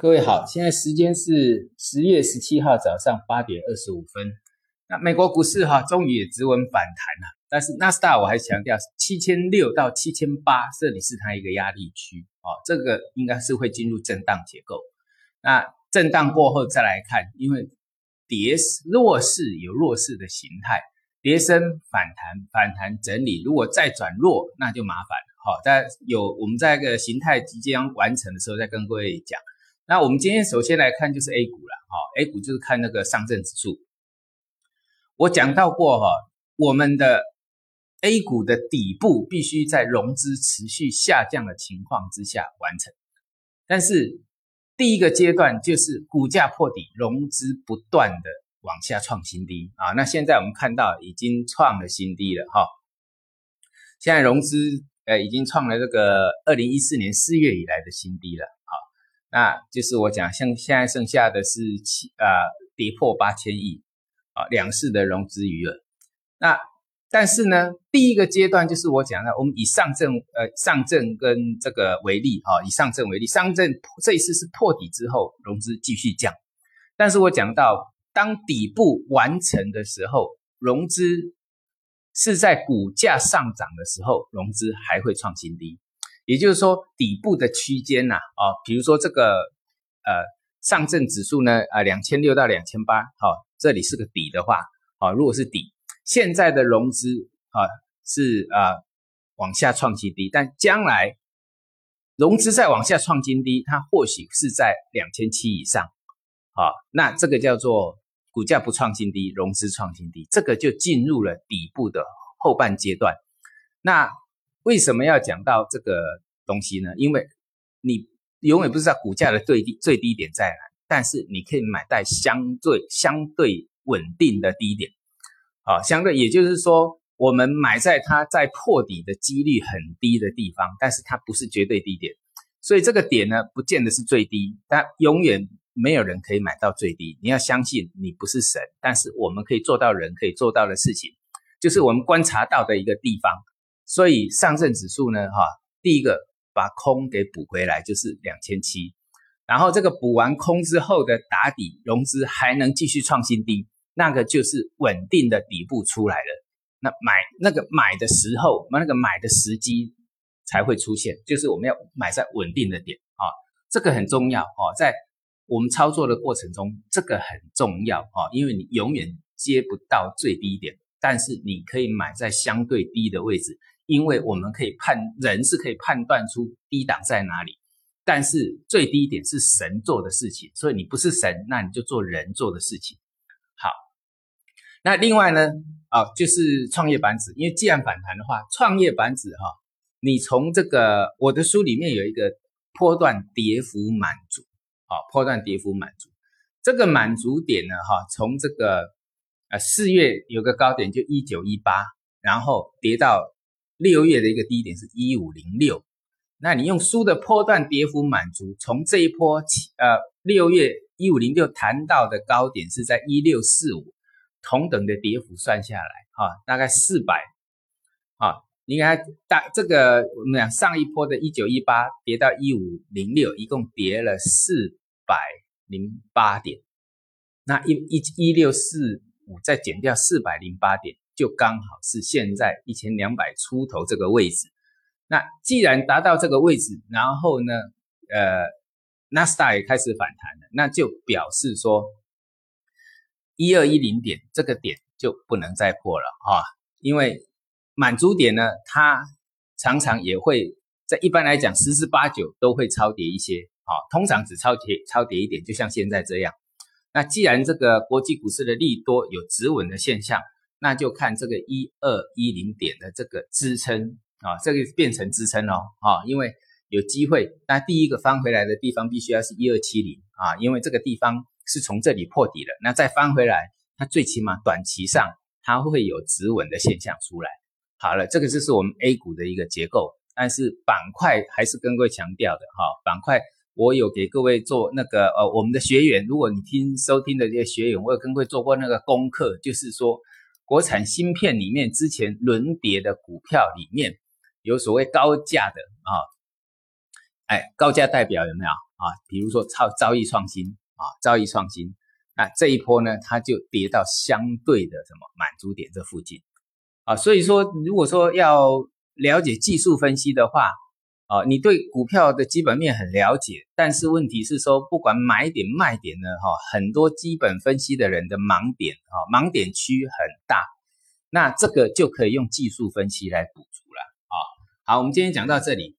各位好，现在时间是十月十七号早上八点二十五分。那美国股市哈，终于也止稳反弹了。但是纳斯达我还强调七千六到七千八，这里是它一个压力区哦，这个应该是会进入震荡结构。那震荡过后再来看，因为跌弱势有弱势的形态，跌升反弹，反弹整理，如果再转弱，那就麻烦了。好，在有我们在一个形态即将完成的时候，再跟各位讲。那我们今天首先来看就是 A 股了，哈，A 股就是看那个上证指数。我讲到过哈，我们的 A 股的底部必须在融资持续下降的情况之下完成，但是第一个阶段就是股价破底，融资不断的往下创新低啊。那现在我们看到已经创了新低了哈，现在融资呃已经创了这个二零一四年四月以来的新低了。那就是我讲，像现在剩下的是七啊，跌破八千亿啊，两市的融资余额。那但是呢，第一个阶段就是我讲的，我们以上证呃上证跟这个为例啊，以上证为例，上证这一次是破底之后，融资继续降。但是我讲到，当底部完成的时候，融资是在股价上涨的时候，融资还会创新低。也就是说，底部的区间呐，啊，比如说这个呃上证指数呢，啊两千六到两千八，好，这里是个底的话，啊，如果是底，现在的融资啊是啊往下创新低，但将来融资再往下创新低，它或许是在两千七以上，啊，那这个叫做股价不创新低，融资创新低，这个就进入了底部的后半阶段，那。为什么要讲到这个东西呢？因为你永远不知道股价的最低最低点在哪，但是你可以买在相对相对稳定的低点，啊，相对也就是说，我们买在它在破底的几率很低的地方，但是它不是绝对低点，所以这个点呢，不见得是最低，但永远没有人可以买到最低。你要相信你不是神，但是我们可以做到人可以做到的事情，就是我们观察到的一个地方。所以上证指数呢，哈，第一个把空给补回来就是两千七，然后这个补完空之后的打底融资还能继续创新低，那个就是稳定的底部出来了。那买那个买的时候，那个买的时机才会出现，就是我们要买在稳定的点啊，这个很重要哦，在我们操作的过程中，这个很重要啊，因为你永远接不到最低点，但是你可以买在相对低的位置。因为我们可以判人是可以判断出低档在哪里，但是最低点是神做的事情，所以你不是神，那你就做人做的事情。好，那另外呢，啊，就是创业板指，因为既然反弹的话，创业板指哈，你从这个我的书里面有一个波段跌幅满足，啊，波段跌幅满足，这个满足点呢，哈，从这个呃四月有个高点就一九一八，然后跌到。六月的一个低点是一五零六，那你用书的波段跌幅满足，从这一波起，呃，六月一五零六谈到的高点是在一六四五，同等的跌幅算下来，哈，大概四百，啊，应该大这个我们讲上一波的一九一八跌到一五零六，一共跌了四百零八点，那一一一六四五再减掉四百零八点。就刚好是现在一千两百出头这个位置，那既然达到这个位置，然后呢，呃，纳斯达也开始反弹了，那就表示说一二一零点这个点就不能再破了啊，因为满足点呢，它常常也会在一般来讲十之八九都会超跌一些啊，通常只超跌超跌一点，就像现在这样。那既然这个国际股市的利多有止稳的现象。那就看这个一二一零点的这个支撑啊，这个变成支撑哦，啊，因为有机会。那第一个翻回来的地方必须要是一二七零啊，因为这个地方是从这里破底了，那再翻回来，它最起码短期上它会有止稳的现象出来。好了，这个就是我们 A 股的一个结构，但是板块还是跟各位强调的哈，板块我有给各位做那个呃，我们的学员，如果你听收听的这些学员，我有跟各位做过那个功课，就是说。国产芯片里面之前轮跌的股票里面有所谓高价的啊，哎，高价代表有没有啊？比如说超兆易创新啊，兆易创新，那这一波呢，它就跌到相对的什么满足点这附近啊。所以说，如果说要了解技术分析的话，啊，你对股票的基本面很了解，但是问题是说，不管买点卖点呢，哈，很多基本分析的人的盲点啊，盲点区很大，那这个就可以用技术分析来补足了啊。好，我们今天讲到这里。